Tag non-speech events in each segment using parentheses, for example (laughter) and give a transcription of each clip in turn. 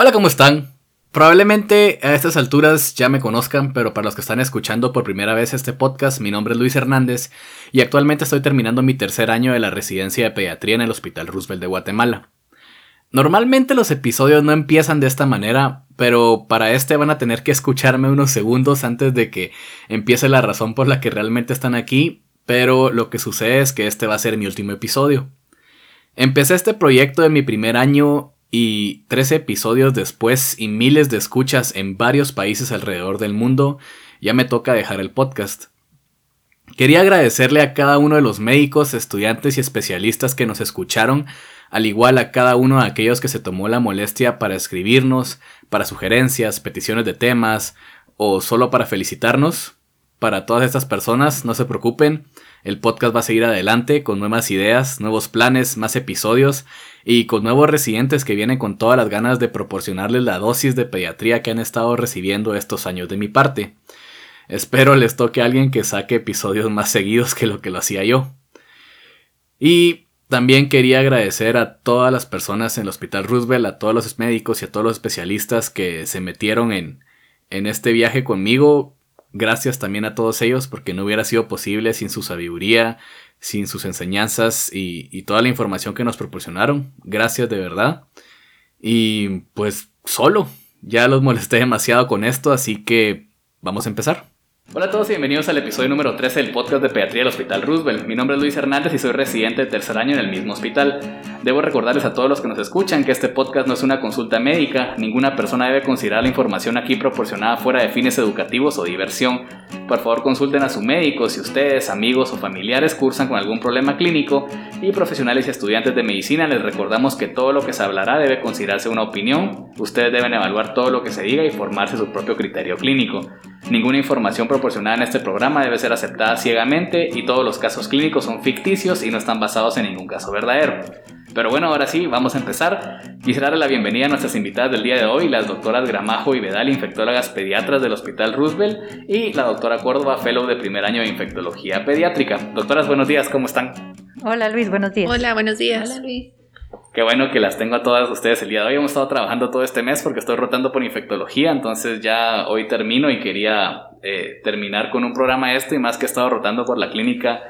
Hola, ¿cómo están? Probablemente a estas alturas ya me conozcan, pero para los que están escuchando por primera vez este podcast, mi nombre es Luis Hernández y actualmente estoy terminando mi tercer año de la residencia de pediatría en el Hospital Roosevelt de Guatemala. Normalmente los episodios no empiezan de esta manera, pero para este van a tener que escucharme unos segundos antes de que empiece la razón por la que realmente están aquí, pero lo que sucede es que este va a ser mi último episodio. Empecé este proyecto en mi primer año y 13 episodios después y miles de escuchas en varios países alrededor del mundo, ya me toca dejar el podcast. Quería agradecerle a cada uno de los médicos, estudiantes y especialistas que nos escucharon, al igual a cada uno de aquellos que se tomó la molestia para escribirnos, para sugerencias, peticiones de temas o solo para felicitarnos. Para todas estas personas, no se preocupen, el podcast va a seguir adelante con nuevas ideas, nuevos planes, más episodios y con nuevos residentes que vienen con todas las ganas de proporcionarles la dosis de pediatría que han estado recibiendo estos años de mi parte. Espero les toque a alguien que saque episodios más seguidos que lo que lo hacía yo. Y también quería agradecer a todas las personas en el Hospital Roosevelt, a todos los médicos y a todos los especialistas que se metieron en, en este viaje conmigo. Gracias también a todos ellos porque no hubiera sido posible sin su sabiduría, sin sus enseñanzas y, toda la información que nos proporcionaron. Gracias de verdad. Y pues solo, ya los molesté demasiado con esto, así que vamos a empezar. Hola a todos y bienvenidos al episodio número 13 del podcast de pediatría del Hospital Roosevelt. Mi nombre es Luis Hernández y soy residente de tercer año en el mismo hospital. Debo recordarles a todos los que nos escuchan que este podcast no es una consulta médica, ninguna persona debe considerar la información aquí proporcionada fuera de fines educativos o diversión. Por favor consulten a su médico si ustedes, amigos o familiares cursan con algún problema clínico y profesionales y estudiantes de medicina les recordamos que todo lo que se hablará debe considerarse una opinión, ustedes deben evaluar todo lo que se diga y formarse su propio criterio clínico. Ninguna información proporcionada en este programa debe ser aceptada ciegamente y todos los casos clínicos son ficticios y no están basados en ningún caso verdadero. Pero bueno, ahora sí, vamos a empezar. Quisiera darle la bienvenida a nuestras invitadas del día de hoy, las doctoras Gramajo y Vedal, infectólogas pediatras del Hospital Roosevelt, y la doctora Córdoba, fellow de primer año de infectología pediátrica. Doctoras, buenos días, ¿cómo están? Hola Luis, buenos días. Hola, buenos días. Hola Luis. Qué bueno que las tengo a todas ustedes el día de hoy. Hemos estado trabajando todo este mes porque estoy rotando por infectología, entonces ya hoy termino y quería eh, terminar con un programa esto y más que he estado rotando por la clínica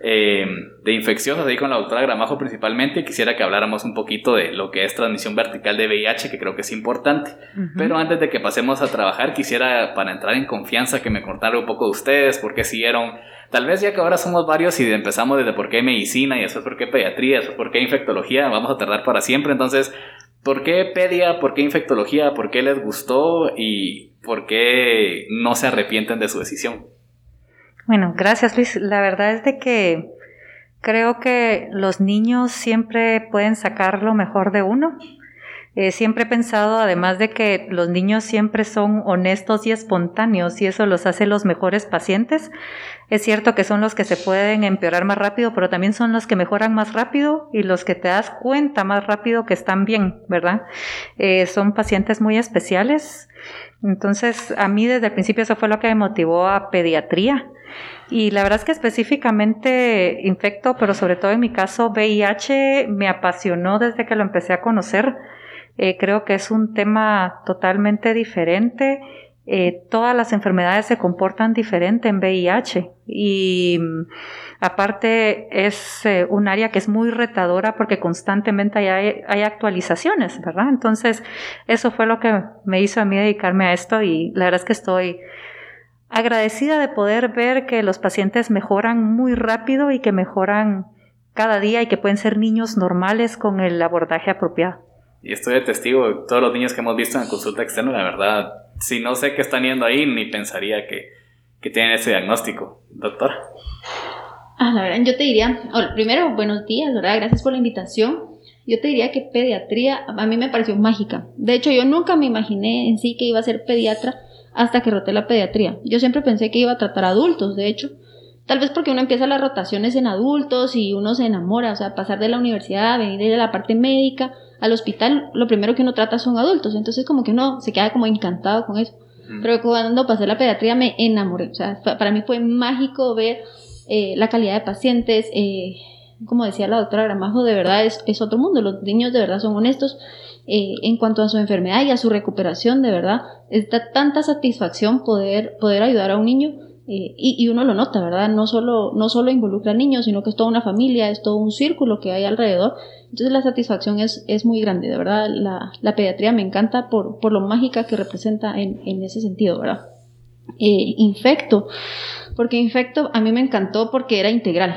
eh, de infecciosas ahí con la doctora Gramajo principalmente, quisiera que habláramos un poquito de lo que es transmisión vertical de VIH, que creo que es importante. Pero antes de que pasemos a trabajar, quisiera para entrar en confianza que me contara un poco de ustedes, por qué siguieron Tal vez ya que ahora somos varios y empezamos desde por qué medicina y eso es por qué pediatría, es por qué infectología, vamos a tardar para siempre. Entonces, ¿por qué pedia? ¿Por qué infectología? ¿Por qué les gustó? ¿Y por qué no se arrepienten de su decisión? Bueno, gracias Luis. La verdad es de que creo que los niños siempre pueden sacar lo mejor de uno. Eh, siempre he pensado, además de que los niños siempre son honestos y espontáneos y eso los hace los mejores pacientes, es cierto que son los que se pueden empeorar más rápido, pero también son los que mejoran más rápido y los que te das cuenta más rápido que están bien, ¿verdad? Eh, son pacientes muy especiales. Entonces, a mí desde el principio eso fue lo que me motivó a pediatría. Y la verdad es que específicamente infecto, pero sobre todo en mi caso VIH, me apasionó desde que lo empecé a conocer eh, creo que es un tema totalmente diferente. Eh, todas las enfermedades se comportan diferente en VIH y mm, aparte es eh, un área que es muy retadora porque constantemente hay, hay, actualizaciones, ¿verdad? Entonces eso fue lo que me hizo a mí dedicarme a esto y la verdad es que estoy agradecida de poder ver que los pacientes mejoran muy rápido y que mejoran cada día y que pueden ser niños normales con el abordaje apropiado y estoy de testigo de todos los niños que hemos visto en la consulta externa, la verdad, si no sé qué están yendo ahí, ni pensaría que, que tienen ese diagnóstico. Doctora. Ah, la verdad, yo te diría, primero, buenos días, ¿verdad? Gracias por la invitación. Yo te diría que pediatría a mí me pareció mágica. De hecho, yo nunca me imaginé en sí que iba a ser pediatra hasta que roté la pediatría. Yo siempre pensé que iba a tratar adultos, de hecho. Tal vez porque uno empieza las rotaciones en adultos y uno se enamora, o sea, pasar de la universidad, venir de la parte médica, al hospital lo primero que uno trata son adultos, entonces como que uno se queda como encantado con eso. Pero cuando pasé la pediatría me enamoré, o sea, para mí fue mágico ver eh, la calidad de pacientes, eh, como decía la doctora Gramajo, de verdad es, es otro mundo. Los niños de verdad son honestos eh, en cuanto a su enfermedad y a su recuperación, de verdad. Es da tanta satisfacción poder, poder ayudar a un niño eh, y, uno lo nota, ¿verdad? No solo, no solo involucra niños, sino que es toda una familia, es todo un círculo que hay alrededor. Entonces la satisfacción es, es muy grande, de verdad. La, la pediatría me encanta por, por, lo mágica que representa en, en ese sentido, ¿verdad? Eh, infecto, porque infecto a mí me encantó porque era integral.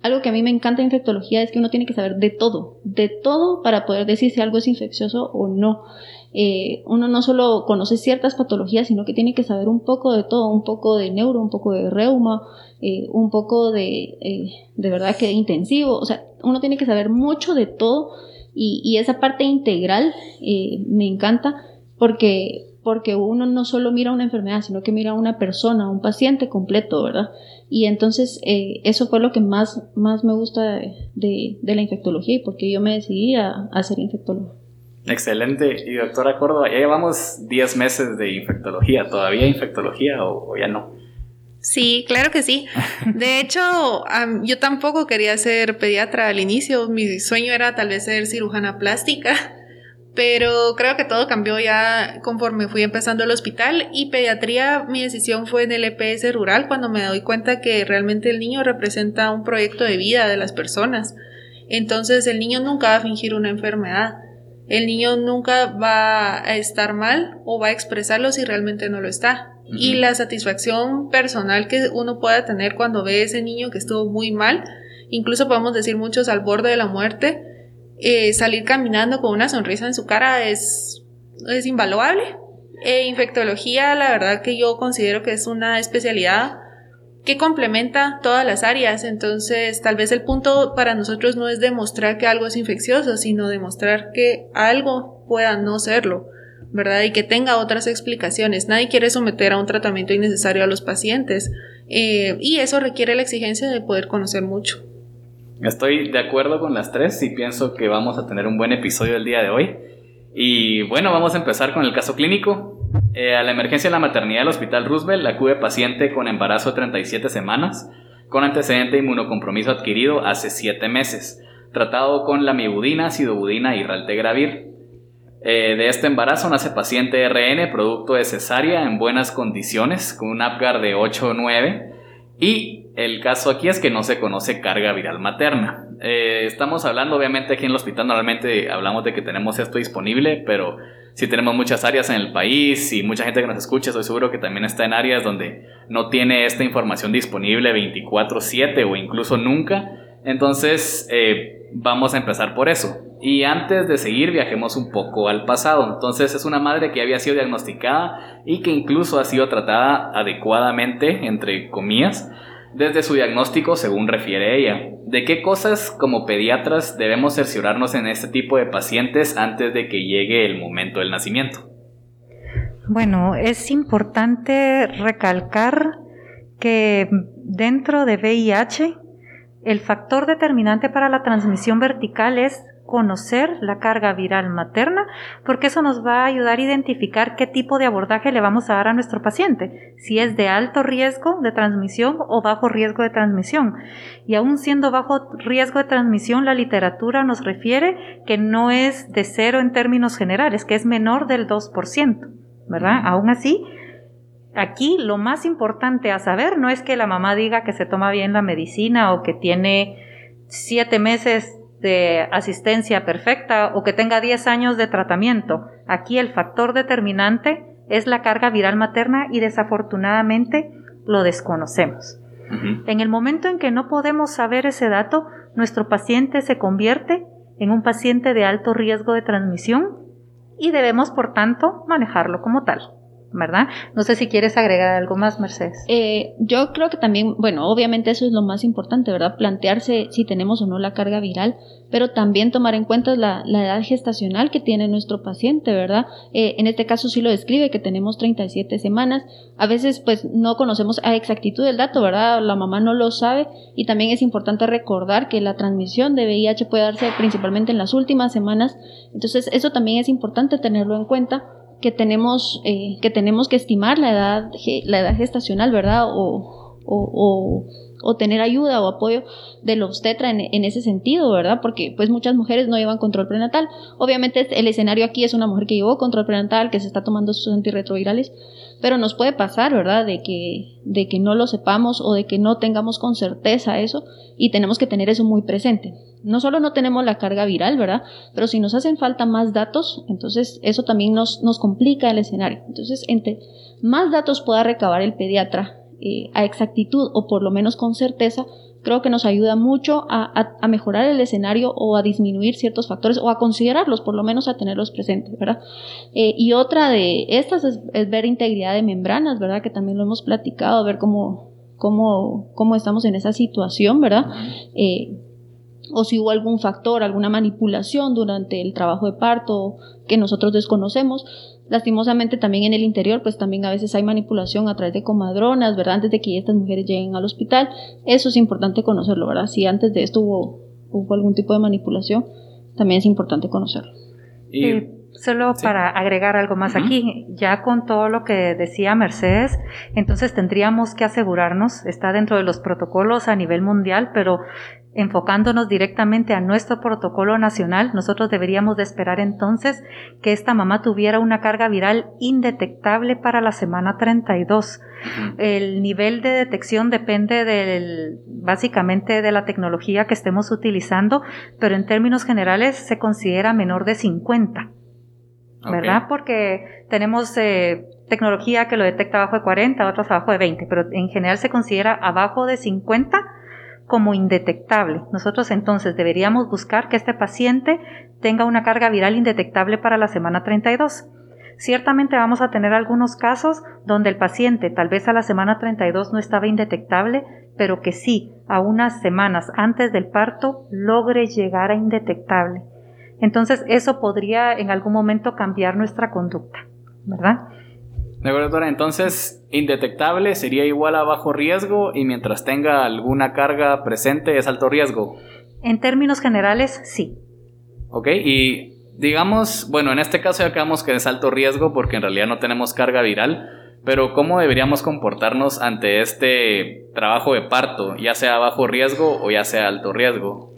Algo que a mí me encanta de infectología es que uno tiene que saber de todo, de todo para poder decir si algo es infeccioso o no. Eh, uno no solo conoce ciertas patologías, sino que tiene que saber un poco de todo, un poco de neuro, un poco de reuma, eh, un poco de, eh, de verdad que intensivo, o sea, uno tiene que saber mucho de todo y, y esa parte integral me encanta porque, porque uno no solo mira una enfermedad, sino que mira a una persona, un paciente completo, ¿verdad? Y entonces eso fue lo que más, más me gusta de, de, la infectología y porque yo me decidí a, a ser infectólogo. Excelente. Y doctora Córdoba, ya llevamos 10 meses de infectología. ¿Todavía infectología o, ya no? Sí, claro que sí. (laughs) De hecho, yo tampoco quería ser pediatra al inicio. Mi sueño era tal vez ser cirujana plástica, pero creo que todo cambió ya conforme fui empezando el hospital y pediatría, mi decisión fue en el EPS rural cuando me doy cuenta que realmente el niño representa un proyecto de vida de las personas. Entonces el niño nunca va a fingir una enfermedad el niño nunca va a estar mal o va a expresarlo si realmente no lo está. Y la satisfacción personal que uno pueda tener cuando ve a ese niño que estuvo muy mal, incluso podemos decir muchos al borde de la muerte, eh, salir caminando con una sonrisa en su cara es, es invaluable. E infectología, la verdad que yo considero que es una especialidad que complementa todas las áreas. Entonces, tal vez el punto para nosotros no es demostrar que algo es infeccioso, sino demostrar que algo pueda no serlo, ¿verdad? Y que tenga otras explicaciones. Nadie quiere someter a un tratamiento innecesario a los pacientes. Eh, y eso requiere la exigencia de poder conocer mucho. Estoy de acuerdo con las tres y pienso que vamos a tener un buen episodio el día de hoy. Y bueno, vamos a empezar con el caso clínico. Eh, a la emergencia de la maternidad del Hospital Roosevelt acude paciente con embarazo de 37 semanas, con antecedente de inmunocompromiso adquirido hace 7 meses, tratado con lamivudina, sidobudina y raltegravir. Eh, de este embarazo nace paciente RN, producto de cesárea en buenas condiciones, con un APGAR de 8 o 9, y el caso aquí es que no se conoce carga viral materna. Eh, estamos hablando, obviamente, aquí en el hospital normalmente hablamos de que tenemos esto disponible, pero si tenemos muchas áreas en el país y mucha gente que nos escucha, estoy seguro que también está en áreas donde no tiene esta información disponible 24/7 o incluso nunca. Entonces, eh, vamos a empezar por eso. Y antes de seguir, viajemos un poco al pasado. Entonces, es una madre que había sido diagnosticada y que incluso ha sido tratada adecuadamente, entre comillas, desde su diagnóstico según refiere ella. ¿De qué cosas como pediatras debemos cerciorarnos en este tipo de pacientes antes de que llegue el momento del nacimiento? Bueno, es importante recalcar que dentro de VIH el factor determinante para la transmisión vertical es conocer la carga viral materna, porque eso nos va a ayudar a identificar qué tipo de abordaje le vamos a dar a nuestro paciente, si es de alto riesgo de transmisión o bajo riesgo de transmisión. Y aún siendo bajo riesgo de transmisión, la literatura nos refiere que no es de cero en términos generales, que es menor del 2%, ¿verdad? Aún así, aquí lo más importante a saber no es que la mamá diga que se toma bien la medicina o que tiene siete meses de asistencia perfecta o que tenga 10 años de tratamiento. Aquí el factor determinante es la carga viral materna y desafortunadamente lo desconocemos. En el momento en que no podemos saber ese dato, nuestro paciente se convierte en un paciente de alto riesgo de transmisión y debemos, por tanto, manejarlo como tal. ¿Verdad? No sé si quieres agregar algo más, Mercedes. Eh, yo creo que también, bueno, obviamente eso es lo más importante, ¿verdad? Plantearse si tenemos o no la carga viral, pero también tomar en cuenta la, edad gestacional que tiene nuestro paciente, ¿verdad? Eh, en este caso sí lo describe, que tenemos 37 semanas. A veces, pues, no conocemos a exactitud el dato, ¿verdad? La mamá no lo sabe y también es importante recordar que la transmisión de VIH puede darse principalmente en las últimas semanas. Entonces, eso también es importante tenerlo en cuenta que tenemos, eh, que tenemos que estimar la edad, la edad gestacional, ¿verdad? O, o, o tener ayuda o apoyo del obstetra en, en, ese sentido, ¿verdad? Porque pues muchas mujeres no llevan control prenatal. Obviamente el escenario aquí es una mujer que llevó control prenatal, que se está tomando sus antirretrovirales, pero nos puede pasar, ¿verdad? De que, de que no lo sepamos o de que no tengamos con certeza eso y tenemos que tener eso muy presente. No solo no tenemos la carga viral, ¿verdad? Pero si nos hacen falta más datos, entonces eso también nos, nos complica el escenario. Entonces, entre más datos pueda recabar el pediatra eh, a exactitud o por lo menos con certeza, creo que nos ayuda mucho a, a, mejorar el escenario o a disminuir ciertos factores o a considerarlos, por lo menos a tenerlos presentes, ¿verdad? Eh, y otra de estas es, ver integridad de membranas, ¿verdad? Que también lo hemos platicado, ver cómo, cómo, cómo estamos en esa situación, ¿verdad? Eh, o si hubo algún factor, alguna manipulación durante el trabajo de parto que nosotros desconocemos. Lastimosamente también en el interior, pues también a veces hay manipulación a través de comadronas, ¿verdad? Antes de que estas mujeres lleguen al hospital. Eso es importante conocerlo, ¿verdad? Si antes de esto hubo, hubo algún tipo de manipulación, también es importante conocerlo. Y, solo para agregar algo más aquí, ya con todo lo que decía Mercedes, entonces tendríamos que asegurarnos, está dentro de los protocolos a nivel mundial, pero enfocándonos directamente a nuestro protocolo nacional, nosotros deberíamos de esperar entonces que esta mamá tuviera una carga viral indetectable para la semana 32. El nivel de detección depende del, básicamente de la tecnología que estemos utilizando, pero en términos generales se considera menor de 50. ¿Verdad? Porque tenemos eh, tecnología que lo detecta abajo de 40, otros abajo de 20, pero en general se considera abajo de 50 como indetectable. Nosotros entonces deberíamos buscar que este paciente tenga una carga viral indetectable para la semana 32. Ciertamente vamos a tener algunos casos donde el paciente tal vez a la semana 32 no estaba indetectable, pero que sí, a unas semanas antes del parto logre llegar a indetectable. Entonces eso podría en algún momento cambiar nuestra conducta, ¿verdad? De acuerdo, doctora. Entonces, indetectable sería igual a bajo riesgo y mientras tenga alguna carga presente es alto riesgo. En términos generales, sí. Ok, y digamos, bueno, en este caso ya quedamos que es alto riesgo porque en realidad no tenemos carga viral, pero ¿cómo deberíamos comportarnos ante este trabajo de parto, ya sea bajo riesgo o ya sea alto riesgo?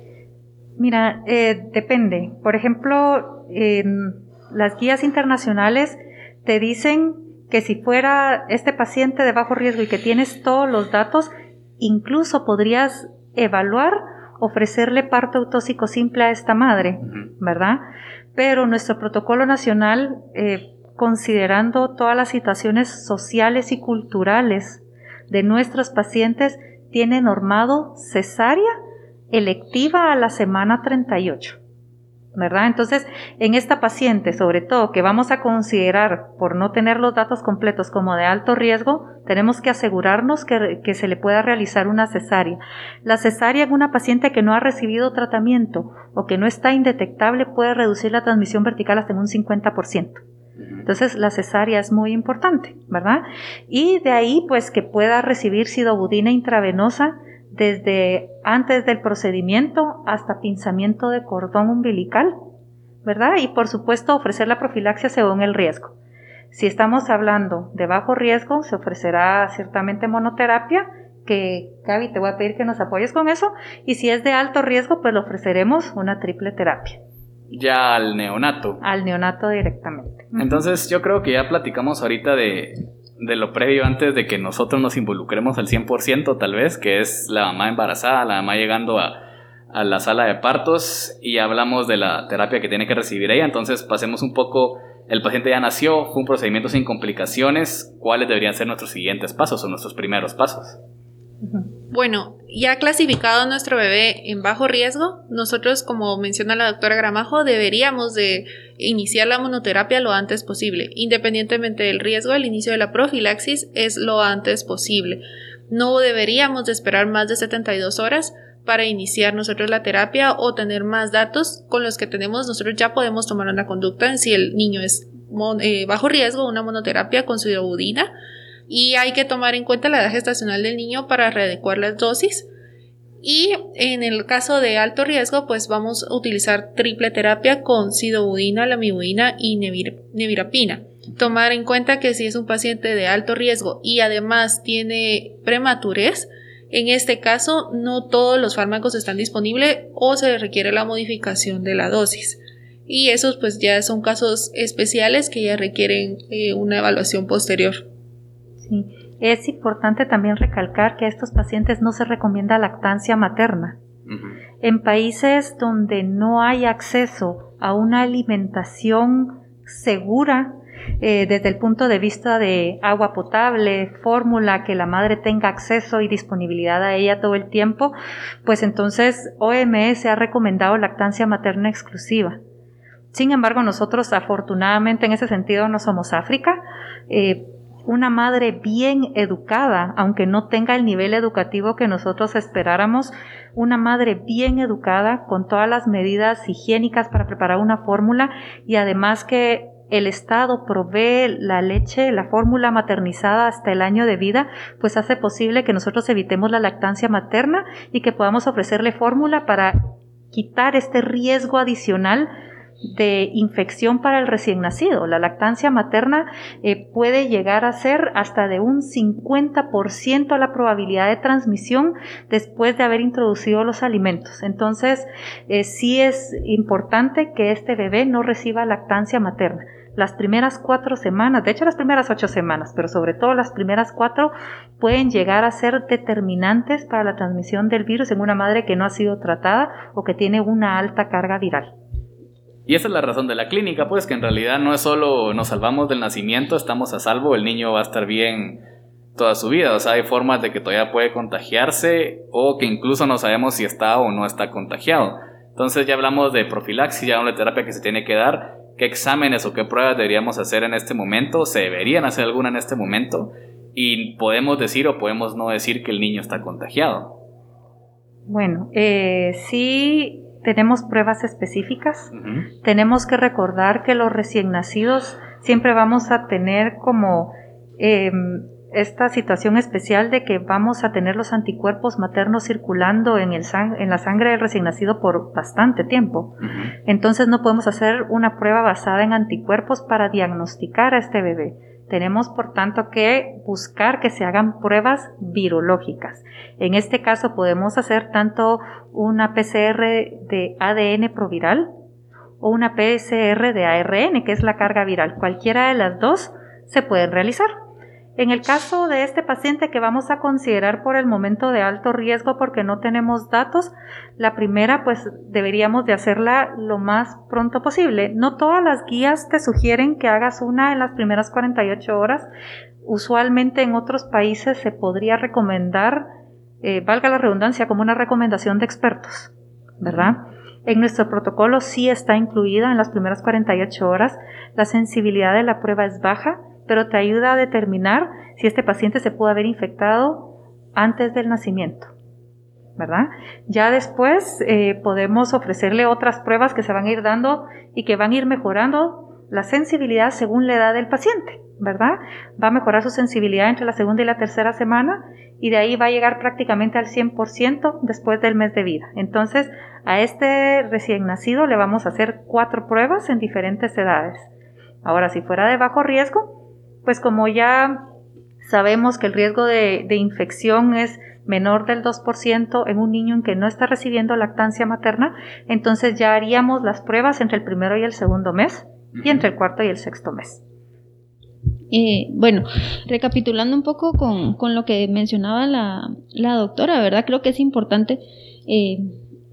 Mira, eh, depende. Por ejemplo, las guías internacionales te dicen que si fuera este paciente de bajo riesgo y que tienes todos los datos, incluso podrías evaluar ofrecerle parto autóxico simple a esta madre, ¿verdad? Pero nuestro protocolo nacional, eh, considerando todas las situaciones sociales y culturales de nuestros pacientes, tiene normado cesárea electiva a la semana 38. ¿verdad? Entonces, en esta paciente, sobre todo, que vamos a considerar por no tener los datos completos como de alto riesgo, tenemos que asegurarnos que, que, se le pueda realizar una cesárea. La cesárea en una paciente que no ha recibido tratamiento o que no está indetectable puede reducir la transmisión vertical hasta en un 50%. Entonces, la cesárea es muy importante, ¿verdad? Y de ahí, pues, que pueda recibir sidobudina intravenosa desde antes del procedimiento hasta pinzamiento de cordón umbilical, ¿verdad? Y por supuesto ofrecer la profilaxia según el riesgo. Si estamos hablando de bajo riesgo, se ofrecerá ciertamente monoterapia, que Gaby te voy a pedir que nos apoyes con eso, y si es de alto riesgo, pues le ofreceremos una triple terapia. Ya al neonato. Al neonato directamente. Entonces yo creo que ya platicamos ahorita de de lo previo antes de que nosotros nos involucremos al 100% tal vez, que es la mamá embarazada, la mamá llegando a, a la sala de partos y hablamos de la terapia que tiene que recibir ella, entonces pasemos un poco, el paciente ya nació, fue un procedimiento sin complicaciones, ¿cuáles deberían ser nuestros siguientes pasos o nuestros primeros pasos? Bueno, ya clasificado nuestro bebé en bajo riesgo, nosotros, como menciona la doctora Gramajo, deberíamos de iniciar la monoterapia lo antes posible. Independientemente del riesgo, el inicio de la profilaxis es lo antes posible. No deberíamos de esperar más de 72 horas para iniciar nosotros la terapia o tener más datos con los que tenemos, nosotros ya podemos tomar una conducta en si el niño es eh, bajo riesgo, una monoterapia con su budina y hay que tomar en cuenta la edad gestacional del niño para readecuar las dosis. Y en el caso de alto riesgo, pues vamos a utilizar triple terapia con sidobudina, lamivudina y nevirapina. Tomar en cuenta que si es un paciente de alto riesgo y además tiene prematurez, En este caso, no todos los fármacos están disponibles o se requiere la modificación de la dosis. Y esos pues ya son casos especiales que ya requieren eh, una evaluación posterior. Es importante también recalcar que a estos pacientes no se recomienda lactancia materna. En países donde no hay acceso a una alimentación segura eh, desde el punto de vista de agua potable, fórmula, que la madre tenga acceso y disponibilidad a ella todo el tiempo, pues entonces OMS ha recomendado lactancia materna exclusiva. Sin embargo, nosotros afortunadamente en ese sentido no somos África. Eh, una madre bien educada, aunque no tenga el nivel educativo que nosotros esperáramos, una madre bien educada con todas las medidas higiénicas para preparar una fórmula y además que el Estado provee la leche, la fórmula maternizada hasta el año de vida, pues hace posible que nosotros evitemos la lactancia materna y que podamos ofrecerle fórmula para quitar este riesgo adicional de infección para el recién nacido. La lactancia materna eh, puede llegar a ser hasta de un 50% la probabilidad de transmisión después de haber introducido los alimentos. Entonces, eh, sí es importante que este bebé no reciba lactancia materna las primeras cuatro semanas, de hecho las primeras ocho semanas, pero sobre todo las primeras cuatro pueden llegar a ser determinantes para la transmisión del virus en una madre que no ha sido tratada o que tiene una alta carga viral. Y esa es la razón de la clínica, pues que en realidad no es solo nos salvamos del nacimiento, estamos a salvo, el niño va a estar bien toda su vida. O sea, hay formas de que todavía puede contagiarse o que incluso no sabemos si está o no está contagiado. Entonces ya hablamos de profilaxis, ya hablamos de terapia que se tiene que dar qué exámenes o qué pruebas deberíamos hacer en este momento, se deberían hacer alguna en este momento y podemos decir o podemos no decir que el niño está contagiado. Bueno, eh, sí tenemos pruebas específicas. Tenemos que recordar que los recién nacidos siempre vamos a tener como em, esta situación especial de que vamos a tener los anticuerpos maternos circulando en, el en la sangre del recién nacido por bastante tiempo. Entonces no podemos hacer una prueba basada en anticuerpos para diagnosticar a este bebé. Tenemos, por tanto, que buscar que se hagan pruebas virológicas. En este caso podemos hacer tanto una PCR de ADN proviral o una PCR de ARN, que es la carga viral. Cualquiera de las dos se pueden realizar. En el caso de este paciente que vamos a considerar por el momento de alto riesgo porque no tenemos datos, la primera pues deberíamos de hacerla lo más pronto posible. No todas las guías te sugieren que hagas una en las primeras 48 horas. Usualmente en otros países se podría recomendar, eh, valga la redundancia, como una recomendación de expertos, ¿verdad? En nuestro protocolo sí está incluida en las primeras 48 horas. La sensibilidad de la prueba es baja pero te ayuda a determinar si este paciente se pudo haber infectado antes del nacimiento. ¿verdad? Ya después eh, podemos ofrecerle otras pruebas que se van a ir dando y que van a ir mejorando la sensibilidad según la edad del paciente, ¿verdad? Va a mejorar su sensibilidad entre la segunda y la tercera semana y de ahí va a llegar prácticamente al 100% después del mes de vida. Entonces, a este recién nacido le vamos a hacer cuatro pruebas en diferentes edades. Ahora, si fuera de bajo riesgo, pues como ya sabemos que el riesgo de, infección es menor del 2% en un niño en que no está recibiendo lactancia materna, entonces ya haríamos las pruebas entre el primero y el segundo mes y entre el cuarto y el sexto mes. Eh, bueno, recapitulando un poco con, lo que mencionaba la, la, doctora, ¿verdad? Creo que es importante eh,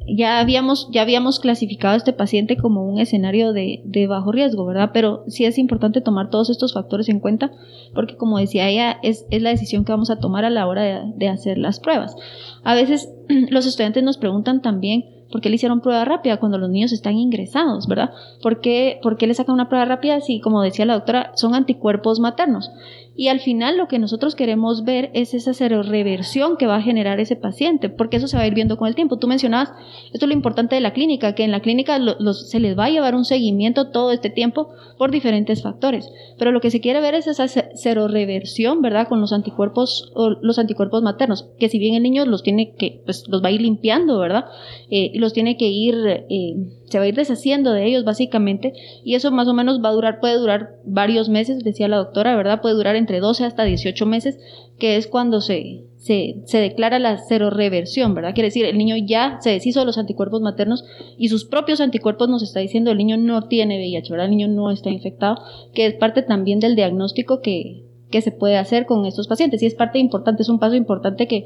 ya habíamos, ya habíamos clasificado a este paciente como un escenario de, de, bajo riesgo, ¿verdad? Pero sí es importante tomar todos estos factores en cuenta porque, como decía ella, es, es la decisión que vamos a tomar a la hora de, de hacer las pruebas. A veces (clears throat) los estudiantes nos preguntan también por qué le hicieron prueba rápida cuando los niños están ingresados, ¿verdad? ¿Por qué, por qué le sacan una prueba rápida si, como decía la doctora, son anticuerpos maternos? Y al final lo que nosotros queremos ver es esa seroreversión que va a generar ese paciente, porque eso se va a ir viendo con el tiempo. Tú mencionabas, esto es lo importante de la clínica, que en la clínica se les va a llevar un seguimiento todo este tiempo por diferentes factores. Pero lo que se quiere ver es esa seroreversión, ¿verdad? Con los anticuerpos, los anticuerpos maternos, que si bien el niño los tiene que, pues los va a ir limpiando, ¿verdad? Eh, y los tiene que ir, eh, se va a ir deshaciendo de ellos básicamente y eso más o menos va a durar, puede durar varios meses, decía la doctora, ¿verdad? Puede durar entre 12 hasta 18 meses, que es cuando se, se, declara la reversión, ¿verdad? Quiere decir, el niño ya se deshizo de los anticuerpos maternos y sus propios anticuerpos nos está diciendo el niño no tiene VIH, ¿verdad? El niño no está infectado, que es parte también del diagnóstico que, que se puede hacer con estos pacientes. Y es parte importante, es un paso importante que,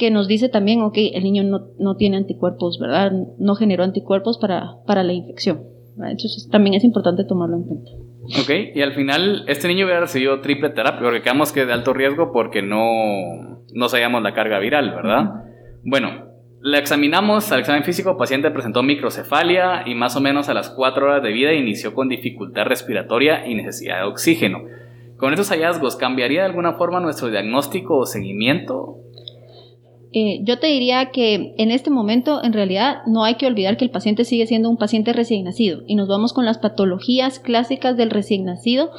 que nos dice también, ok, el niño no, no tiene anticuerpos, ¿verdad? No generó anticuerpos para, para la infección. Entonces también es importante tomarlo en cuenta. Ok, y al final este niño hubiera recibido triple terapia, porque quedamos que de alto riesgo porque no, no sabíamos la carga viral, ¿verdad? Bueno, la examinamos al examen físico, el paciente presentó microcefalia y más o menos a las 4 horas de vida inició con dificultad respiratoria y necesidad de oxígeno. Con esos hallazgos, ¿cambiaría de alguna forma nuestro diagnóstico o seguimiento? Eh, yo te diría que en este momento en realidad no hay que olvidar que el paciente sigue siendo un paciente recién nacido y nos vamos con las patologías clásicas del recién nacido.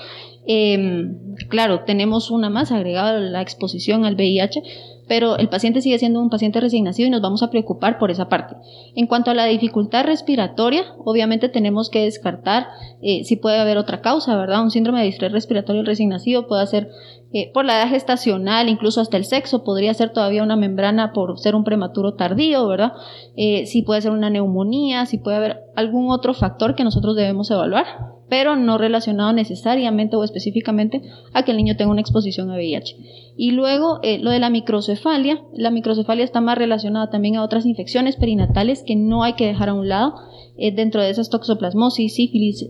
Em, claro, tenemos una más agregada la exposición al VIH, pero el paciente sigue siendo un paciente recién y nos vamos a preocupar por esa parte. En cuanto a la dificultad respiratoria, obviamente tenemos que descartar eh, si puede haber otra causa, ¿verdad? Un síndrome de distrés respiratorio recién nacido puede ser eh, por la edad gestacional, incluso hasta el sexo, podría ser todavía una membrana por ser un prematuro tardío, ¿verdad? Eh, si puede ser una neumonía, si puede haber algún otro factor que nosotros debemos evaluar, pero no relacionado necesariamente o específicamente a que el niño tenga una exposición a VIH. Y luego eh, lo de la microcefalia, la microcefalia está más relacionada también a otras infecciones perinatales que no hay que dejar a un lado, dentro de esas toxoplasmosis, sífilis,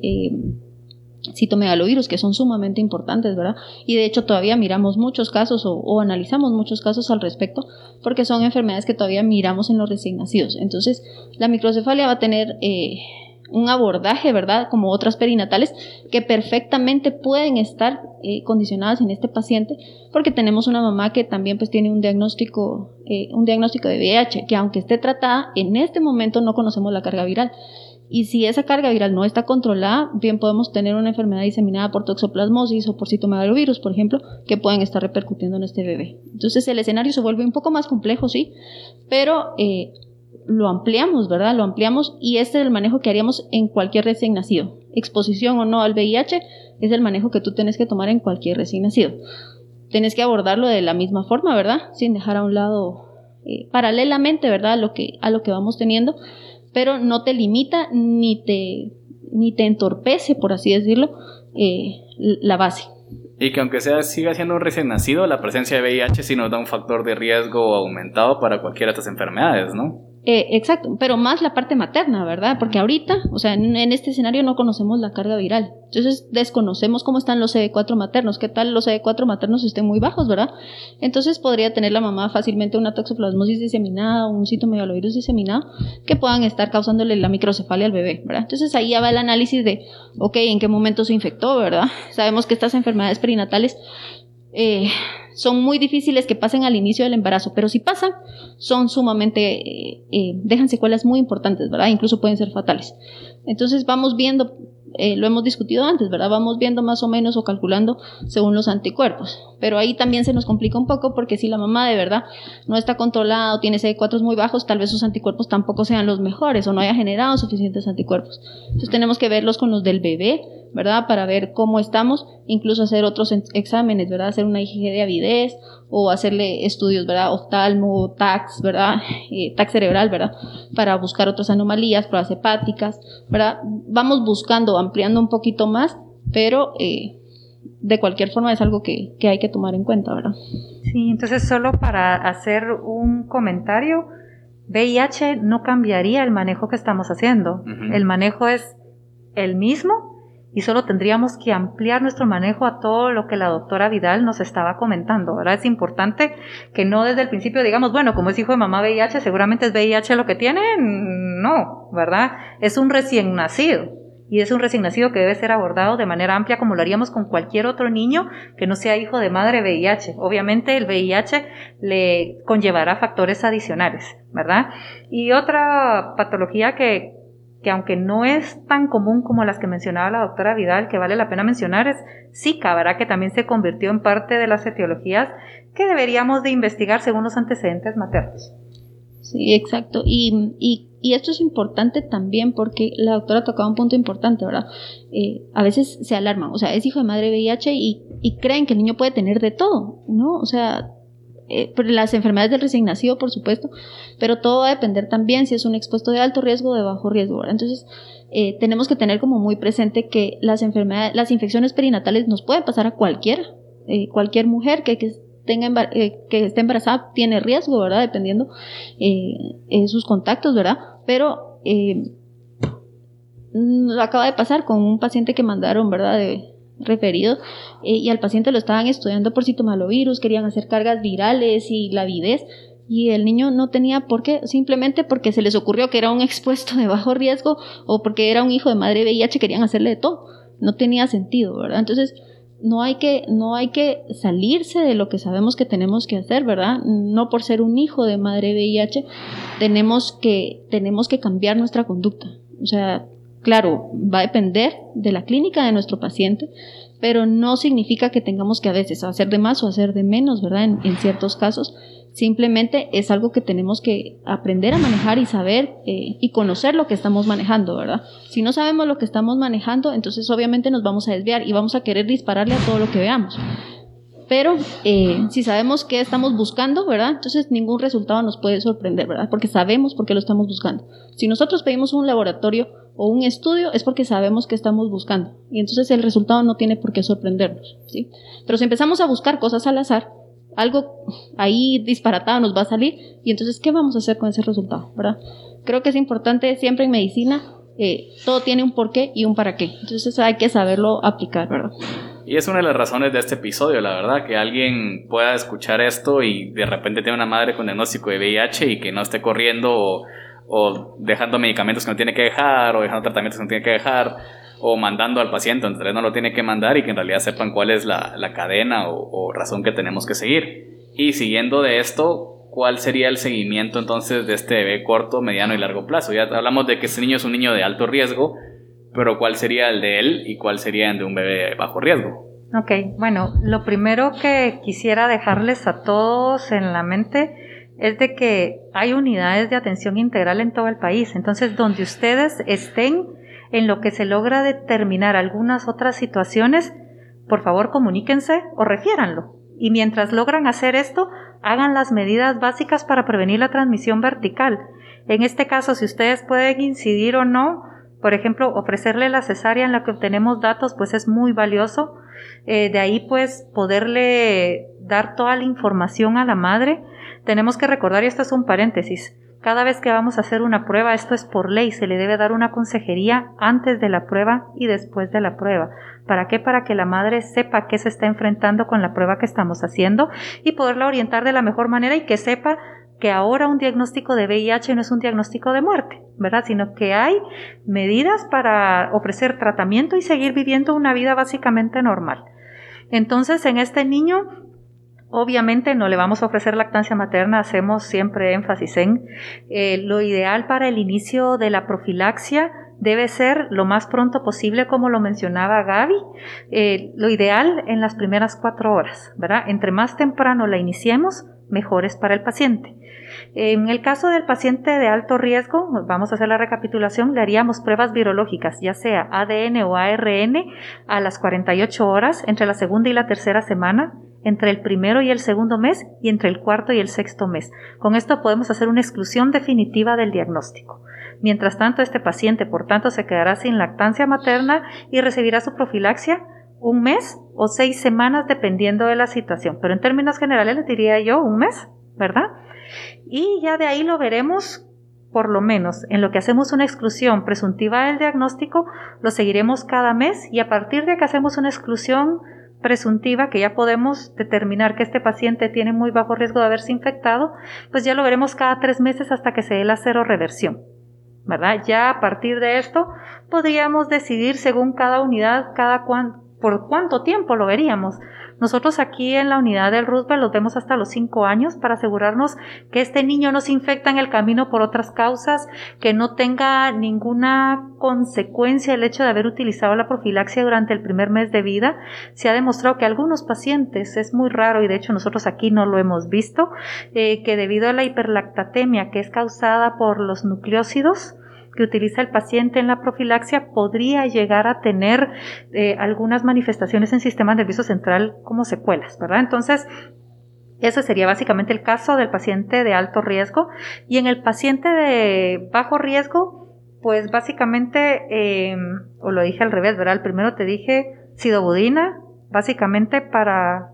citomegalovirus, que son sumamente importantes, ¿verdad? Y de hecho todavía miramos muchos casos o, analizamos muchos casos al respecto, porque son enfermedades que todavía miramos en los recién nacidos. Entonces, la microcefalia va a tener eh, un abordaje, ¿verdad? Como otras perinatales, que perfectamente pueden estar eh, condicionadas en este paciente, porque tenemos una mamá que también pues tiene un diagnóstico, eh, un diagnóstico de VIH, que aunque esté tratada, en este momento no conocemos la carga viral. Y si esa carga viral no está controlada, bien podemos tener una enfermedad diseminada por toxoplasmosis o por citomegalovirus, por ejemplo, que pueden estar repercutiendo en este bebé. Entonces el escenario se vuelve un poco más complejo, sí, pero eh, lo ampliamos, ¿verdad? Lo ampliamos y este es el manejo que haríamos en cualquier recién nacido. Exposición o no al VIH es el manejo que tú tienes que tomar en cualquier recién nacido. Tienes que abordarlo de la misma forma, ¿verdad? Sin dejar a un lado eh, paralelamente, ¿verdad? lo, que, a lo que vamos teniendo pero no te limita ni te, ni te entorpece, por así decirlo, eh, la base. Y que aunque sea, siga siendo un recién nacido, la presencia de VIH sí nos da un factor de riesgo aumentado para cualquiera de estas enfermedades, ¿no? Eh, exacto, pero más la parte materna, ¿verdad? Porque ahorita, o sea, en, este escenario no conocemos la carga viral. Entonces desconocemos cómo están los CD4 maternos, qué tal los CD4 maternos estén muy bajos, ¿verdad? Entonces podría tener la mamá fácilmente una toxoplasmosis diseminada un citomegalovirus diseminado que puedan estar causándole la microcefalia al bebé, ¿verdad? Entonces ahí ya va el análisis de, ok, ¿en qué momento se infectó, ¿verdad? (laughs) Sabemos que estas enfermedades perinatales eh, son muy difíciles que pasen al inicio del embarazo, pero si pasan, son sumamente, eh, eh, dejan secuelas muy importantes, ¿verdad? Incluso pueden ser fatales. Entonces vamos viendo, lo hemos discutido antes, ¿verdad? Vamos viendo más o menos o calculando según los anticuerpos. Pero ahí también se nos complica un poco porque si la mamá de verdad no está controlada o tiene CD4 muy bajos, tal vez sus anticuerpos tampoco sean los mejores o no haya generado suficientes anticuerpos. Entonces tenemos que verlos con los del bebé ¿verdad? Para ver cómo estamos, incluso hacer otros exámenes, ¿verdad? Hacer una IG de avidez o hacerle estudios, ¿verdad? Oftalmo, TAX, ¿verdad? (laughs) Eh, TAX cerebral, ¿verdad? Para buscar otras anomalías, pruebas hepáticas, ¿verdad? Vamos buscando, ampliando un poquito más, pero eh, de cualquier forma es algo que, hay que tomar en cuenta, ¿verdad? Sí, entonces solo para hacer un comentario, VIH no cambiaría el manejo que estamos haciendo. El manejo es el mismo, y solo tendríamos que ampliar nuestro manejo a todo lo que la doctora Vidal nos estaba comentando, ¿verdad? Es importante que no desde el principio digamos, bueno, como es hijo de mamá VIH, seguramente es VIH lo que tiene, no, ¿verdad? Es un recién nacido y es un recién nacido que debe ser abordado de manera amplia como lo haríamos con cualquier otro niño que no sea hijo de madre VIH. Obviamente el VIH le conllevará factores adicionales, ¿verdad? Y otra patología que que aunque no es tan común como las que mencionaba la doctora Vidal, que vale la pena mencionar, es Zika, ¿verdad? Que también se convirtió en parte de las etiologías que deberíamos de investigar según los antecedentes maternos. Sí, exacto. Y, y esto es importante también porque la doctora tocaba un punto importante, ¿verdad? Eh, a veces se alarman, o sea, es hijo de madre VIH y, y creen que el niño puede tener de todo, ¿no? O sea, eh, las enfermedades del recién nacido, por supuesto, pero todo va a depender también si es un expuesto de alto riesgo o de bajo riesgo, ¿verdad? Entonces, eh, tenemos que tener como muy presente que las enfermedades, las infecciones perinatales nos pueden pasar a cualquiera, eh, cualquier mujer que, que tenga que esté embarazada tiene riesgo, ¿verdad? Dependiendo de sus contactos, ¿verdad? Pero mm, acaba de pasar con un paciente que mandaron, ¿verdad? De, referido eh, y al paciente lo estaban estudiando por citomalovirus, querían hacer cargas virales y la avidez y el niño no tenía por qué, simplemente porque se les ocurrió que era un expuesto de bajo riesgo o porque era un hijo de madre VIH, querían hacerle de todo. No tenía sentido, ¿verdad? Entonces, no hay que no hay que salirse de lo que sabemos que tenemos que hacer, ¿verdad? No por ser un hijo de madre VIH tenemos que tenemos que cambiar nuestra conducta. O sea, Claro, va a depender de la clínica de nuestro paciente, pero no significa que tengamos que a veces hacer de más o hacer de menos, ¿verdad? En, ciertos casos, simplemente es algo que tenemos que aprender a manejar y saber eh, y conocer lo que estamos manejando, ¿verdad? Si no sabemos lo que estamos manejando, entonces obviamente nos vamos a desviar y vamos a querer dispararle a todo lo que veamos. Pero eh, si sabemos qué estamos buscando, ¿verdad? Entonces ningún resultado nos puede sorprender, ¿verdad? Porque sabemos por qué lo estamos buscando. Si nosotros pedimos un laboratorio o un estudio es porque sabemos que estamos buscando y entonces el resultado no tiene por qué sorprendernos, ¿sí? Pero si empezamos a buscar cosas al azar, algo ahí disparatado nos va a salir y entonces ¿qué vamos a hacer con ese resultado, verdad? Creo que es importante siempre en medicina eh, todo tiene un porqué y un para qué, entonces hay que saberlo aplicar, ¿verdad? Y es una de las razones de este episodio, la verdad, que alguien pueda escuchar esto y de repente tenga una madre con diagnóstico de VIH y que no esté corriendo o dejando medicamentos que no tiene que dejar, o dejando tratamientos que no tiene que dejar, o mandando al paciente donde no lo tiene que mandar y que en realidad sepan cuál es la, cadena o, razón que tenemos que seguir. Y siguiendo de esto, ¿cuál sería el seguimiento entonces de este bebé corto, mediano y largo plazo? Ya hablamos de que este niño es un niño de alto riesgo, pero ¿cuál sería el de él y cuál sería el de un bebé bajo riesgo? Ok, bueno, lo primero que quisiera dejarles a todos en la mente es de que hay unidades de atención integral en todo el país. Entonces, donde ustedes estén en lo que se logra determinar algunas otras situaciones, por favor comuníquense o refiéranlo. Y mientras logran hacer esto, hagan las medidas básicas para prevenir la transmisión vertical. En este caso, si ustedes pueden incidir o no, por ejemplo, ofrecerle la cesárea en la que obtenemos datos, pues es muy valioso. Eh, de ahí, pues, poderle dar toda la información a la madre tenemos que recordar, y esto es un paréntesis, cada vez que vamos a hacer una prueba, esto es por ley, se le debe dar una consejería antes de la prueba y después de la prueba. ¿Para qué? Para que la madre sepa qué se está enfrentando con la prueba que estamos haciendo y poderla orientar de la mejor manera y que sepa que ahora un diagnóstico de VIH no es un diagnóstico de muerte, ¿verdad? Sino que hay medidas para ofrecer tratamiento y seguir viviendo una vida básicamente normal. Entonces, en este niño Obviamente no le vamos a ofrecer lactancia materna, hacemos siempre énfasis en eh, lo ideal para el inicio de la profilaxia debe ser lo más pronto posible, como lo mencionaba Gaby, eh, lo ideal en las primeras cuatro horas, ¿verdad? Entre más temprano la iniciemos, mejor es para el paciente. En el caso del paciente de alto riesgo, vamos a hacer la recapitulación, le haríamos pruebas virológicas, ya sea ADN o ARN, a las 48 horas entre la segunda y la tercera semana, entre el primero y el segundo mes y entre el cuarto y el sexto mes. Con esto podemos hacer una exclusión definitiva del diagnóstico. Mientras tanto, este paciente, por tanto, se quedará sin lactancia materna y recibirá su profilaxia un mes o seis semanas dependiendo de la situación. Pero en términos generales les diría yo un mes, ¿verdad? Y ya de ahí lo veremos por lo menos en lo que hacemos una exclusión presuntiva del diagnóstico, lo seguiremos cada mes y a partir de que hacemos una exclusión presuntiva, que ya podemos determinar que este paciente tiene muy bajo riesgo de haberse infectado, pues ya lo veremos cada tres meses hasta que se dé la cero reversión. ¿Verdad? Ya a partir de esto podríamos decidir según cada unidad, cada cuán, por cuánto tiempo lo veríamos. Nosotros aquí en la unidad del Roosevelt los vemos hasta los 5 años para asegurarnos que este niño no se infecta en el camino por otras causas, que no tenga ninguna consecuencia el hecho de haber utilizado la profilaxia durante el primer mes de vida. Se ha demostrado que algunos pacientes, es muy raro y de hecho nosotros aquí no lo hemos visto, eh, que debido a la hiperlactatemia que es causada por los nucleócidos, que utiliza el paciente en la profilaxia podría llegar a tener eh, algunas manifestaciones en sistema nervioso central como secuelas, ¿verdad? Entonces, ese sería básicamente el caso del paciente de alto riesgo. Y en el paciente de bajo riesgo, pues básicamente, eh, o lo dije al revés, ¿verdad? El primero te dije sidobudina, básicamente para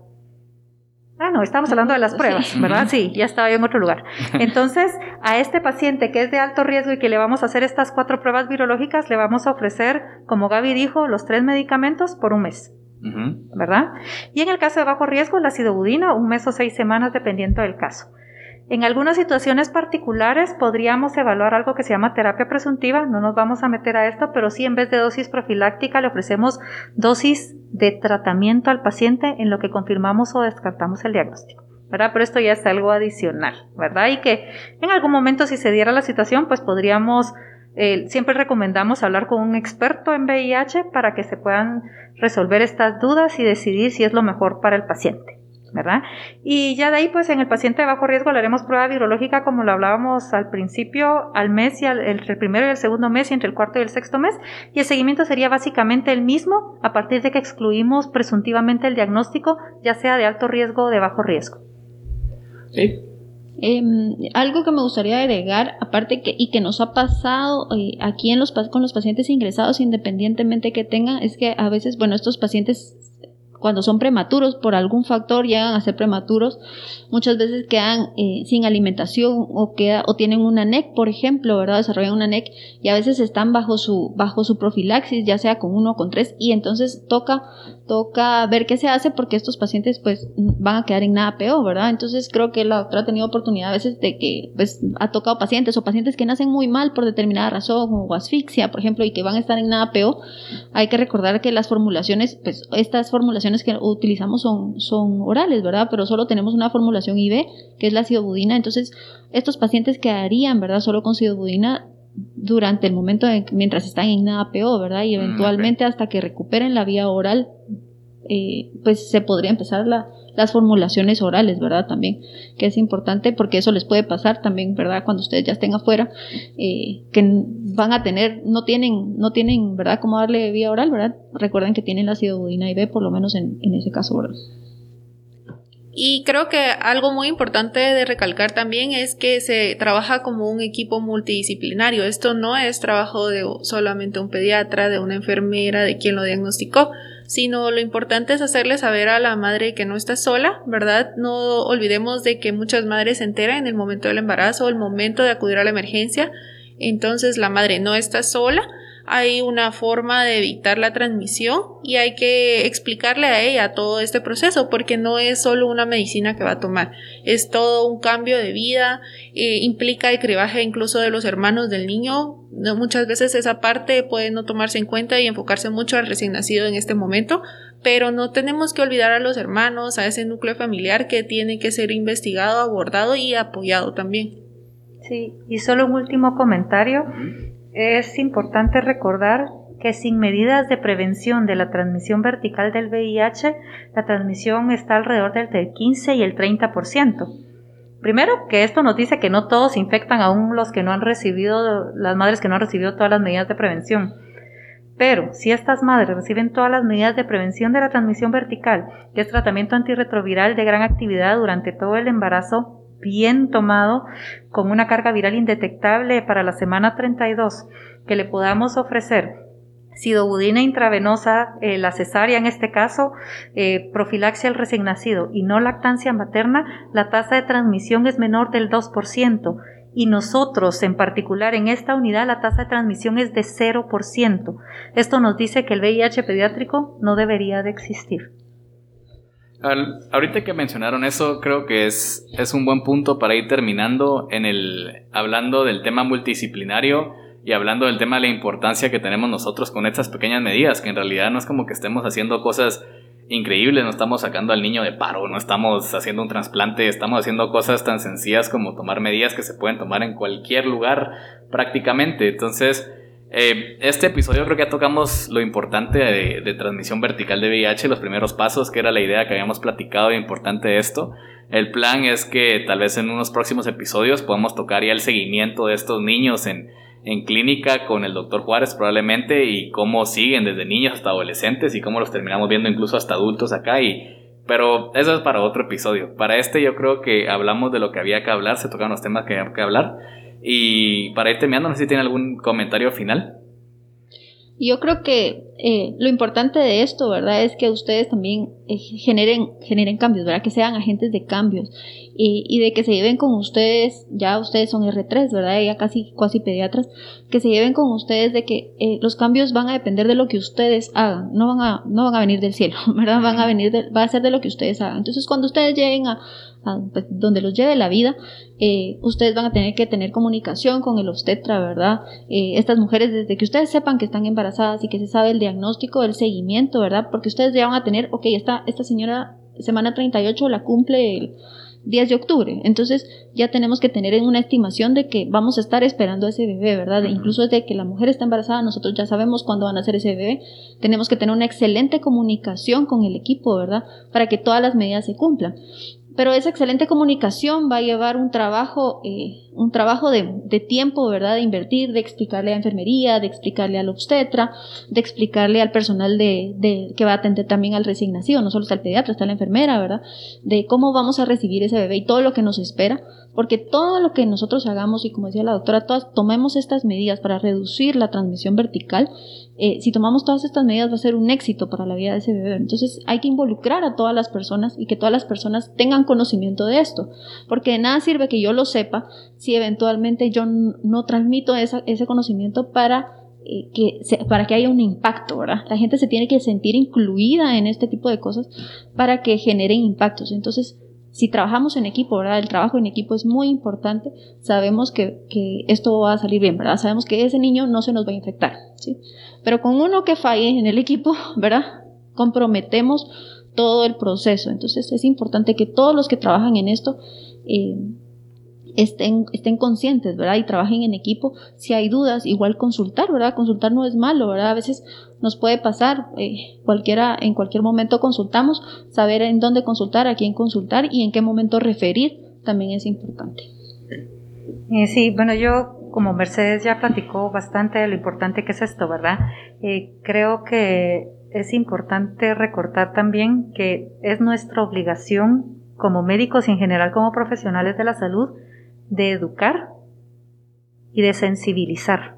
Ah, no, estamos hablando de las pruebas, ¿verdad? Sí, ya estaba yo en otro lugar. (laughs) Entonces, a este paciente que es de alto riesgo y que le vamos a hacer estas cuatro pruebas virológicas, le vamos a ofrecer, como Gaby dijo, los tres medicamentos por un mes. ¿Verdad? Y en el caso de bajo riesgo, la acidobudina, un mes o seis semanas, dependiendo del caso. En algunas situaciones particulares podríamos evaluar algo que se llama terapia presuntiva, no nos vamos a meter a esto, pero sí en vez de dosis profiláctica le ofrecemos dosis de tratamiento al paciente en lo que confirmamos o descartamos el diagnóstico. ¿verdad? Pero esto ya es algo adicional, ¿verdad? Y que en algún momento si se diera la situación, pues podríamos, eh, siempre recomendamos hablar con un experto en VIH para que se puedan resolver estas dudas y decidir si es lo mejor para el paciente. ¿Verdad? Y ya de ahí, pues en el paciente de bajo riesgo le haremos prueba virológica como lo hablábamos al principio, al mes y al, entre el primero y el segundo mes y entre el cuarto y el sexto mes. Y el seguimiento sería básicamente el mismo a partir de que excluimos presuntivamente el diagnóstico, ya sea de alto riesgo o de bajo riesgo. Sí. Em, algo que me gustaría agregar, aparte que y que nos ha pasado eh, aquí en los con los pacientes ingresados, independientemente que tengan, es que a veces, bueno, estos pacientes cuando son prematuros, por algún factor llegan a ser prematuros, muchas veces quedan eh, sin alimentación o, queda, o tienen una NEC, por ejemplo, ¿verdad? Desarrollan una NEC y a veces están bajo su, bajo su profilaxis, ya sea con uno o con tres, y entonces toca, toca ver qué se hace porque estos pacientes pues van a quedar en nada peor, ¿verdad? Entonces creo que la doctora ha tenido oportunidad a veces de que pues ha tocado pacientes o pacientes que nacen muy mal por determinada razón o asfixia, por ejemplo, y que van a estar en nada peor. Hay que recordar que las formulaciones, pues estas formulaciones que utilizamos son, son orales, ¿verdad? Pero solo tenemos una formulación IV, que es la sidobudina. Entonces, estos pacientes quedarían, ¿verdad? Solo con sidobudina durante el momento mientras están en APO, ¿verdad? Y mm, eventualmente hasta que recuperen la vía oral, eh, pues se podría empezar la, las formulaciones orales, ¿verdad? También, que es importante porque eso les puede pasar también, ¿verdad? Cuando ustedes ya estén afuera, eh, que van a tener, no tienen, no tienen, ¿verdad? Cómo darle vía oral, ¿verdad? Recuerden que tienen la acidobudina B, por lo menos en, en ese caso, ¿verdad? Y creo que algo muy importante de recalcar también es que se trabaja como un equipo multidisciplinario. Esto no es trabajo de solamente un pediatra, de una enfermera, de quien lo diagnosticó, sino lo importante es hacerle saber a la madre que no está sola, ¿verdad? No olvidemos de que muchas madres se enteran en el momento del embarazo el momento de acudir a la emergencia, entonces la madre no está sola, hay una forma de evitar la transmisión y hay que explicarle a ella todo este proceso porque no es solo una medicina que va a tomar, es todo un cambio de vida, eh, implica el cribaje incluso de los hermanos del niño, muchas veces esa parte puede no tomarse en cuenta y enfocarse mucho al recién nacido en este momento, pero no tenemos que olvidar a los hermanos, a ese núcleo familiar que tiene que ser investigado, abordado y apoyado también. Sí, y solo un último comentario. Es importante recordar que sin medidas de prevención de la transmisión vertical del VIH, la transmisión está alrededor del 15 y el 30%. Primero, que esto nos dice que no todos infectan aún los que no han recibido, las madres que no han recibido todas las medidas de prevención. Pero si estas madres reciben todas las medidas de prevención de la transmisión vertical, que es tratamiento antirretroviral de gran actividad durante todo el embarazo, bien tomado, con una carga viral indetectable para la semana 32, que le podamos ofrecer sidobudina intravenosa, eh, la cesárea en este caso, eh, profilaxia al recién nacido y no lactancia materna, la tasa de transmisión es menor del 2%. Y nosotros, en particular en esta unidad, la tasa de transmisión es de 0%. Esto nos dice que el VIH pediátrico no debería de existir. Ahorita que mencionaron eso, creo que es, es un buen punto para ir terminando en el hablando del tema multidisciplinario y hablando del tema de la importancia que tenemos nosotros con estas pequeñas medidas, que en realidad no es como que estemos haciendo cosas increíbles, no estamos sacando al niño de paro, no estamos haciendo un trasplante, estamos haciendo cosas tan sencillas como tomar medidas que se pueden tomar en cualquier lugar prácticamente. Entonces, eh, este episodio creo que ya tocamos lo importante de, transmisión vertical de VIH, los primeros pasos, que era la idea que habíamos platicado y importante esto. El plan es que tal vez en unos próximos episodios podamos tocar ya el seguimiento de estos niños en, en clínica con el doctor Juárez probablemente y cómo siguen desde niños hasta adolescentes y cómo los terminamos viendo incluso hasta adultos acá y pero eso es para otro episodio. Para este yo creo que hablamos de lo que había que hablar, se tocaron los temas que había que hablar y para ir terminando, no sé si tiene algún comentario final. Yo creo que eh, lo importante de esto, ¿verdad? Es que ustedes también eh, generen, generen cambios, ¿verdad? Que sean agentes de cambios y, de que se lleven con ustedes, ya ustedes son R3, ¿verdad? Ya casi, casi pediatras, que se lleven con ustedes de que eh, los cambios van a depender de lo que ustedes hagan, no van a, no van a venir del cielo, (laughs) ¿verdad? Van a venir, va a ser de lo que ustedes hagan. Entonces, cuando ustedes lleguen a, pues, donde los lleve la vida, eh, ustedes van a tener que tener comunicación con el obstetra, ¿verdad? Eh, estas mujeres, desde que ustedes sepan que están embarazadas y que se sabe el diagnóstico, el seguimiento, ¿verdad? Porque ustedes ya van a tener, ok, esta, esta señora semana 38 la cumple el 10 de octubre. Entonces ya tenemos que tener una estimación de que vamos a estar esperando a ese bebé, ¿verdad? Incluso desde que la mujer está embarazada, nosotros ya sabemos cuándo van a ser ese bebé. Tenemos que tener una excelente comunicación con el equipo, ¿verdad? Para que todas las medidas se cumplan pero esa excelente comunicación va a llevar un trabajo, eh, un trabajo de, tiempo, ¿verdad? De invertir, de explicarle a enfermería, de explicarle al obstetra, de explicarle al personal de, de, que va a atender también al recién nacido, no solo está el pediatra, está la enfermera, ¿verdad? De cómo vamos a recibir ese bebé y todo lo que nos espera, porque todo lo que nosotros hagamos, y como decía la doctora, todas tomemos estas medidas para reducir la transmisión vertical, eh, si tomamos todas estas medidas va a ser un éxito para la vida de ese bebé. Entonces hay que involucrar a todas las personas y que todas las personas tengan conocimiento de esto, porque de nada sirve que yo lo sepa si eventualmente yo no transmito ese conocimiento para eh, que para que haya un impacto, ¿verdad? La gente se tiene que sentir incluida en este tipo de cosas para que generen impactos. Entonces, si trabajamos en equipo, ¿verdad? El trabajo en equipo es muy importante. Sabemos que, que, esto va a salir bien, ¿verdad? Sabemos que ese niño no se nos va a infectar, ¿sí? Pero con uno que falle en el equipo, (laughs) ¿verdad? Comprometemos todo el proceso. Entonces es importante que todos los que trabajan en esto eh, estén, estén conscientes, ¿verdad? Y trabajen en equipo. Si hay dudas, igual consultar, ¿verdad? Consultar no es malo, ¿verdad? A veces nos puede pasar, eh, cualquiera, en cualquier momento consultamos, saber en dónde consultar, a quién consultar y en qué momento referir también es importante. Eh, sí, bueno, yo como Mercedes ya platicó bastante de lo importante que es esto, ¿verdad? Eh, creo que es importante recortar también que es nuestra obligación como médicos y en general como profesionales de la salud de educar y de sensibilizar.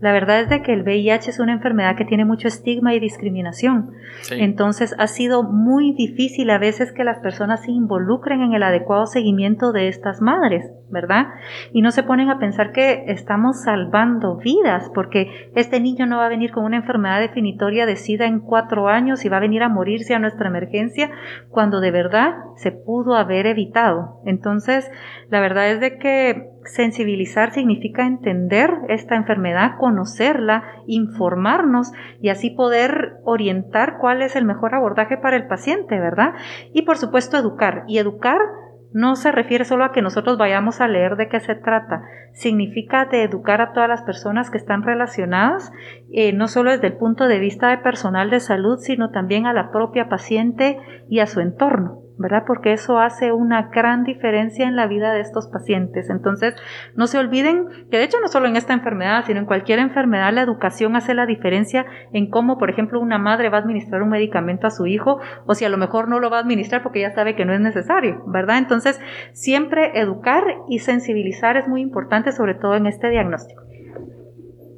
La verdad es de que el VIH es una enfermedad que tiene mucho estigma y discriminación. Entonces ha sido muy difícil a veces que las personas se involucren en el adecuado seguimiento de estas madres, ¿verdad? Y no se ponen a pensar que estamos salvando vidas, porque este niño no va a venir con una enfermedad definitoria de SIDA en cuatro años y va a venir a morirse a nuestra emergencia cuando de verdad se pudo haber evitado. Entonces, la verdad es de que sensibilizar significa entender esta enfermedad, conocerla, informarnos y así poder orientar cuál es el mejor abordaje para el paciente, ¿verdad? Y por supuesto educar. Y educar no se refiere solo a que nosotros vayamos a leer de qué se trata, significa de educar a todas las personas que están relacionadas, eh, no solo desde el punto de vista de personal de salud, sino también a la propia paciente y a su entorno. ¿Verdad? Porque eso hace una gran diferencia en la vida de estos pacientes. Entonces, no se olviden que de hecho no solo en esta enfermedad, sino en cualquier enfermedad, la educación hace la diferencia en cómo, por ejemplo, una madre va a administrar un medicamento a su hijo o si a lo mejor no lo va a administrar porque ya sabe que no es necesario, ¿verdad? Entonces, siempre educar y sensibilizar es muy importante, sobre todo en este diagnóstico.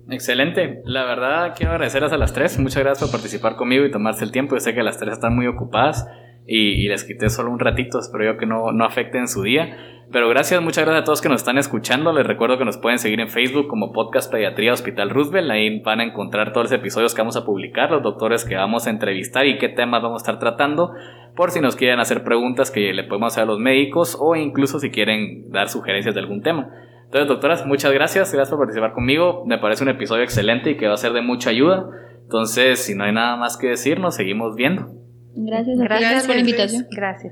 Excelente. La verdad, quiero agradecerles a las tres. Muchas gracias por participar conmigo y tomarse el tiempo. Yo sé que las tres están muy ocupadas y, les quité solo un ratito, espero yo que no, no afecten su día. Pero gracias, muchas gracias a todos que nos están escuchando. Les recuerdo que nos pueden seguir en Facebook como Podcast Pediatría Hospital Roosevelt. Ahí van a encontrar todos los episodios que vamos a publicar, los doctores que vamos a entrevistar y qué temas vamos a estar tratando. Por si nos quieren hacer preguntas que le podemos hacer a los médicos o incluso si quieren dar sugerencias de algún tema. Entonces, doctoras, muchas gracias. Gracias por participar conmigo. Me parece un episodio excelente y que va a ser de mucha ayuda. Entonces, si no hay nada más que decir, nos seguimos viendo. Gracias, gracias, por la invitación. Gracias.